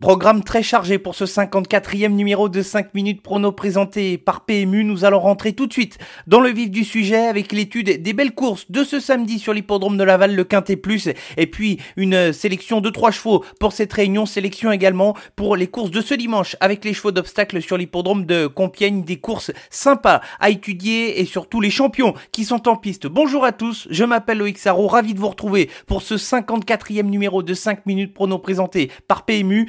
Programme très chargé pour ce 54e numéro de 5 minutes prono présenté par PMU. Nous allons rentrer tout de suite dans le vif du sujet avec l'étude des belles courses de ce samedi sur l'hippodrome de Laval, le Quintet Plus, et puis une sélection de trois chevaux pour cette réunion, sélection également pour les courses de ce dimanche avec les chevaux d'obstacles sur l'hippodrome de Compiègne, des courses sympas à étudier et surtout les champions qui sont en piste. Bonjour à tous, je m'appelle Loïc Sarro, ravi de vous retrouver pour ce 54e numéro de 5 minutes prono présenté par PMU.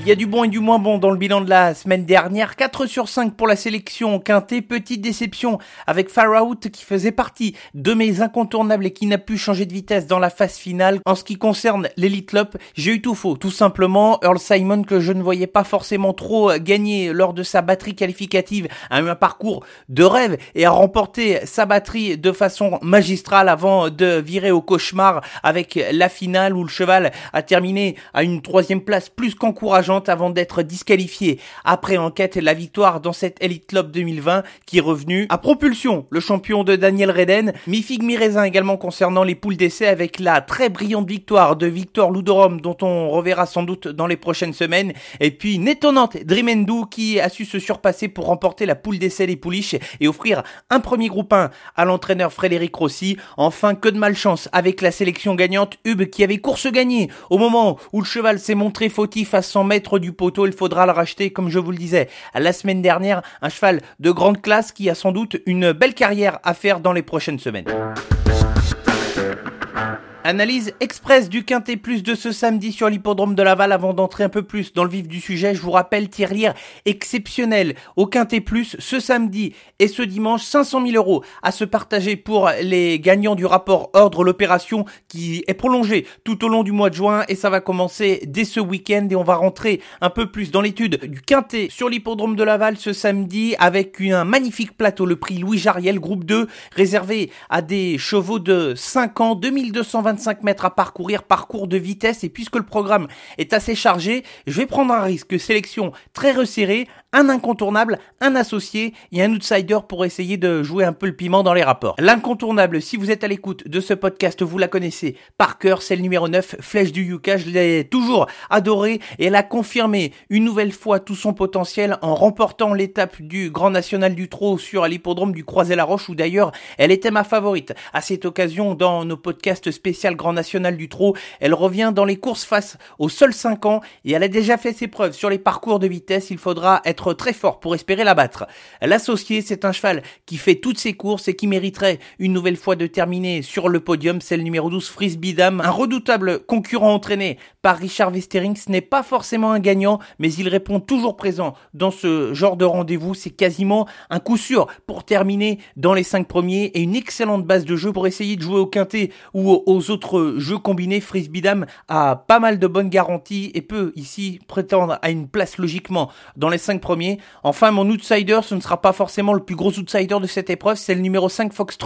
Il y a du bon et du moins bon dans le bilan de la semaine dernière. 4 sur 5 pour la sélection quintet. Petite déception avec Far Out qui faisait partie de mes incontournables et qui n'a pu changer de vitesse dans la phase finale. En ce qui concerne l'Elite Lop, j'ai eu tout faux. Tout simplement, Earl Simon que je ne voyais pas forcément trop gagner lors de sa batterie qualificative a eu un parcours de rêve et a remporté sa batterie de façon magistrale avant de virer au cauchemar avec la finale où le cheval a terminé à une troisième place plus qu'encourageante avant d'être disqualifié après enquête la victoire dans cette Elite Club 2020 qui est revenu à propulsion. Le champion de Daniel Reden, mi-figue également concernant les poules d'essai avec la très brillante victoire de Victor Ludorum dont on reverra sans doute dans les prochaines semaines. Et puis une étonnante Dreamendou qui a su se surpasser pour remporter la poule d'essai des pouliches et offrir un premier groupe 1 à l'entraîneur Frédéric Rossi. Enfin, que de malchance avec la sélection gagnante Hub qui avait course gagnée au moment où le cheval s'est montré fautif à 100 mètres du poteau, il faudra le racheter, comme je vous le disais, la semaine dernière, un cheval de grande classe qui a sans doute une belle carrière à faire dans les prochaines semaines. Analyse express du Quintet Plus de ce samedi sur l'hippodrome de Laval. Avant d'entrer un peu plus dans le vif du sujet, je vous rappelle tirelire exceptionnel au Quintet Plus ce samedi et ce dimanche 500 000 euros à se partager pour les gagnants du rapport ordre l'opération qui est prolongée tout au long du mois de juin et ça va commencer dès ce week-end et on va rentrer un peu plus dans l'étude du Quintet sur l'hippodrome de Laval ce samedi avec un magnifique plateau, le prix Louis Jariel groupe 2 réservé à des chevaux de 5 ans, 2225 25 mètres à parcourir, parcours de vitesse et puisque le programme est assez chargé, je vais prendre un risque, sélection très resserrée, un incontournable, un associé et un outsider pour essayer de jouer un peu le piment dans les rapports. L'incontournable, si vous êtes à l'écoute de ce podcast, vous la connaissez par cœur, c'est le numéro 9, Flèche du Yuka, je l'ai toujours adoré et elle a confirmé une nouvelle fois tout son potentiel en remportant l'étape du Grand National du Trot sur l'hippodrome du Croisé-la-Roche où d'ailleurs elle était ma favorite. À cette occasion, dans nos podcasts Grand National du Trot, elle revient dans les courses face aux seuls 5 ans et elle a déjà fait ses preuves sur les parcours de vitesse, il faudra être très fort pour espérer la battre. L'associé, c'est un cheval qui fait toutes ses courses et qui mériterait une nouvelle fois de terminer sur le podium. C'est le numéro 12 Frisbee Dam, un redoutable concurrent entraîné par Richard Westering. Ce n'est pas forcément un gagnant, mais il répond toujours présent dans ce genre de rendez-vous. C'est quasiment un coup sûr pour terminer dans les 5 premiers et une excellente base de jeu pour essayer de jouer au quintet ou aux autres jeux combinés. Frisbee Dam a pas mal de bonnes garanties et peut ici prétendre à une place logiquement dans les 5 premiers. Enfin, mon outsider, ce ne sera pas forcément le plus gros outsider de cette épreuve, c'est le numéro 5 Fox.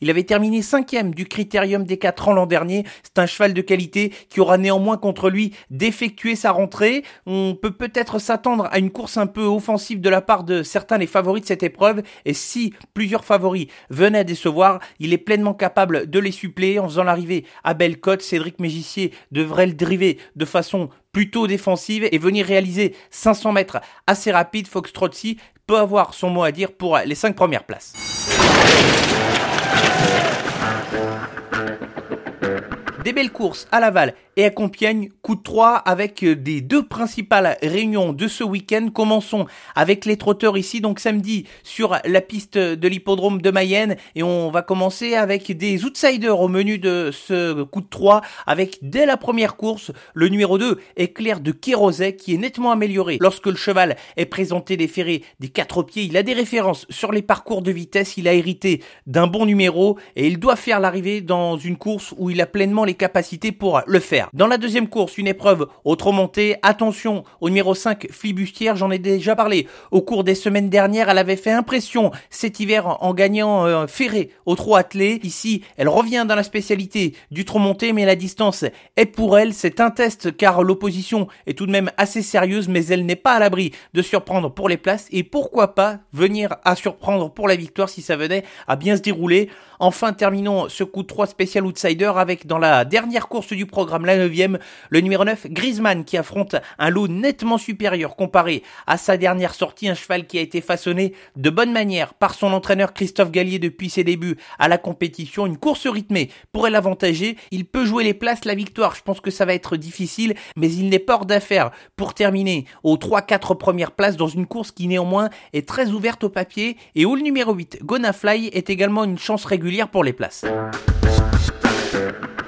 Il avait terminé cinquième du critérium des 4 ans l'an dernier. C'est un cheval de qualité qui aura néanmoins contre lui d'effectuer sa rentrée. On peut peut-être s'attendre à une course un peu offensive de la part de certains des favoris de cette épreuve. Et si plusieurs favoris venaient à décevoir, il est pleinement capable de les suppléer en faisant l'arrivée à belle cote. Cédric Mégissier devrait le driver de façon plutôt défensive et venir réaliser 500 mètres assez rapide. Fox Trotsi peut avoir son mot à dire pour les 5 premières places. Des belles courses à Laval et à Compiègne, coup de 3 avec euh, des deux principales réunions de ce week-end. Commençons avec les trotteurs ici, donc samedi sur la piste de l'hippodrome de Mayenne et on va commencer avec des outsiders au menu de ce coup de 3 avec dès la première course le numéro 2 Éclair de Kéroset qui est nettement amélioré. Lorsque le cheval est présenté des ferrés des quatre pieds, il a des références sur les parcours de vitesse, il a hérité d'un bon numéro et il doit faire l'arrivée dans une course où il a pleinement les les capacités pour le faire. Dans la deuxième course, une épreuve au trop monté. Attention au numéro 5, Flibustière, j'en ai déjà parlé. Au cours des semaines dernières, elle avait fait impression cet hiver en gagnant euh, Ferré au trot attelé. Ici, elle revient dans la spécialité du trop monté, mais la distance est pour elle. C'est un test car l'opposition est tout de même assez sérieuse, mais elle n'est pas à l'abri de surprendre pour les places et pourquoi pas venir à surprendre pour la victoire si ça venait à bien se dérouler. Enfin, terminons ce coup de 3 spécial outsider avec dans la dernière course du programme, la 9 le numéro 9, Griezmann, qui affronte un lot nettement supérieur comparé à sa dernière sortie, un cheval qui a été façonné de bonne manière par son entraîneur Christophe Gallier depuis ses débuts à la compétition. Une course rythmée pourrait l'avantager. Il peut jouer les places, la victoire, je pense que ça va être difficile, mais il n'est pas hors d'affaire pour terminer aux 3-4 premières places dans une course qui néanmoins est très ouverte au papier et où le numéro 8, Gonafly, est également une chance régulière pour les places.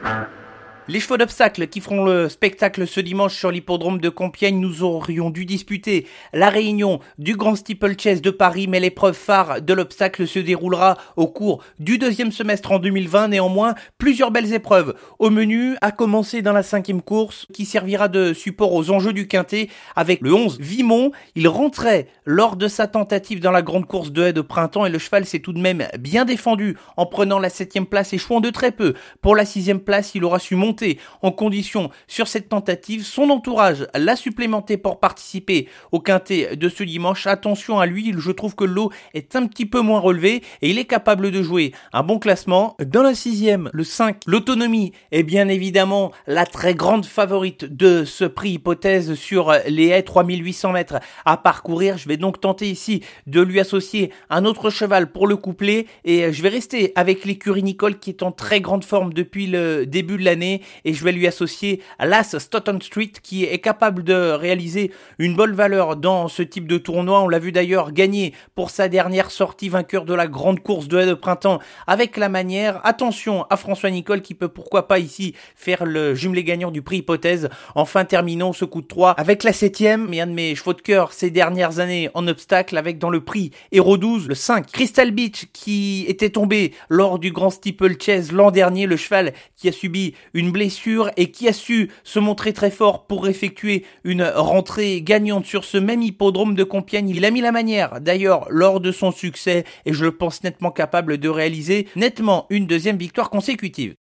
Uh-huh. Les chevaux d'obstacle qui feront le spectacle ce dimanche sur l'hippodrome de Compiègne, nous aurions dû disputer la réunion du Grand Steeplechase de Paris, mais l'épreuve phare de l'obstacle se déroulera au cours du deuxième semestre en 2020. Néanmoins, plusieurs belles épreuves au menu, à commencer dans la cinquième course qui servira de support aux enjeux du quintet avec le 11 Vimont. Il rentrait lors de sa tentative dans la grande course de haie de printemps et le cheval s'est tout de même bien défendu en prenant la septième place et chouant de très peu. Pour la sixième place, il aura su monter en condition sur cette tentative. Son entourage l'a supplémenté pour participer au quintet de ce dimanche. Attention à lui, je trouve que l'eau est un petit peu moins relevée et il est capable de jouer un bon classement. Dans la sixième, le 5, l'autonomie est bien évidemment la très grande favorite de ce prix hypothèse sur les haies 3800 mètres à parcourir. Je vais donc tenter ici de lui associer un autre cheval pour le coupler et je vais rester avec l'écurie Nicole qui est en très grande forme depuis le début de l'année et je vais lui associer l'As Stoughton Street qui est capable de réaliser une bonne valeur dans ce type de tournoi. On l'a vu d'ailleurs gagner pour sa dernière sortie vainqueur de la grande course de de printemps avec la manière. Attention à François Nicole qui peut pourquoi pas ici faire le jumelé gagnant du prix hypothèse. Enfin terminons ce coup de 3 avec la septième, mais un de mes chevaux de cœur ces dernières années en obstacle avec dans le prix Hero 12 le 5 Crystal Beach qui était tombé lors du grand steeple chase l'an dernier, le cheval qui a subi une blessure et qui a su se montrer très fort pour effectuer une rentrée gagnante sur ce même hippodrome de Compiègne. Il a mis la manière d'ailleurs lors de son succès et je le pense nettement capable de réaliser nettement une deuxième victoire consécutive.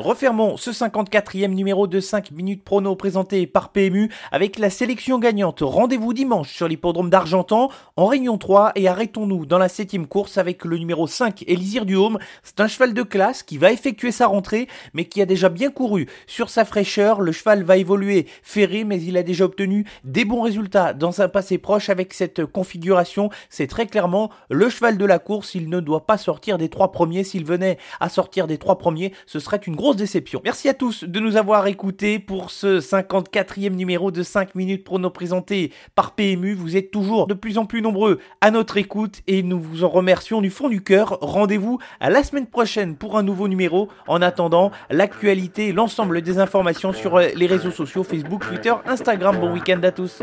Refermons ce 54e numéro de 5 minutes prono présenté par PMU avec la sélection gagnante. Rendez-vous dimanche sur l'hippodrome d'Argentan en Réunion 3 et arrêtons-nous dans la 7 course avec le numéro 5 Elisir du Home. C'est un cheval de classe qui va effectuer sa rentrée mais qui a déjà bien couru sur sa fraîcheur. Le cheval va évoluer ferré mais il a déjà obtenu des bons résultats dans un passé proche avec cette configuration. C'est très clairement le cheval de la course. Il ne doit pas sortir des trois premiers. S'il venait à sortir des trois premiers, ce serait une déception. Merci à tous de nous avoir écoutés pour ce 54e numéro de 5 minutes prono présenté par PMU. Vous êtes toujours de plus en plus nombreux à notre écoute et nous vous en remercions du fond du cœur. Rendez-vous à la semaine prochaine pour un nouveau numéro. En attendant, l'actualité, l'ensemble des informations sur les réseaux sociaux Facebook, Twitter, Instagram. Bon week-end à tous.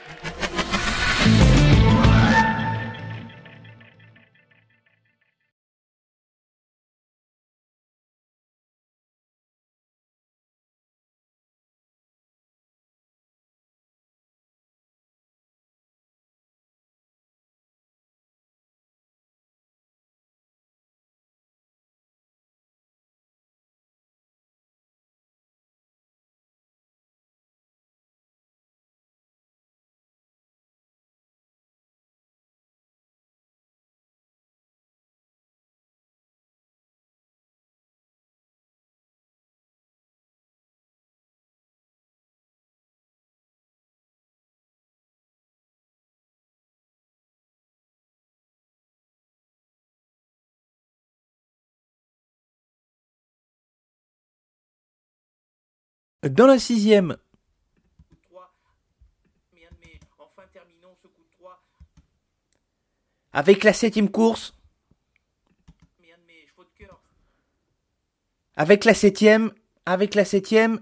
Dans la sixième. Avec la septième course. Avec la septième. avec la septième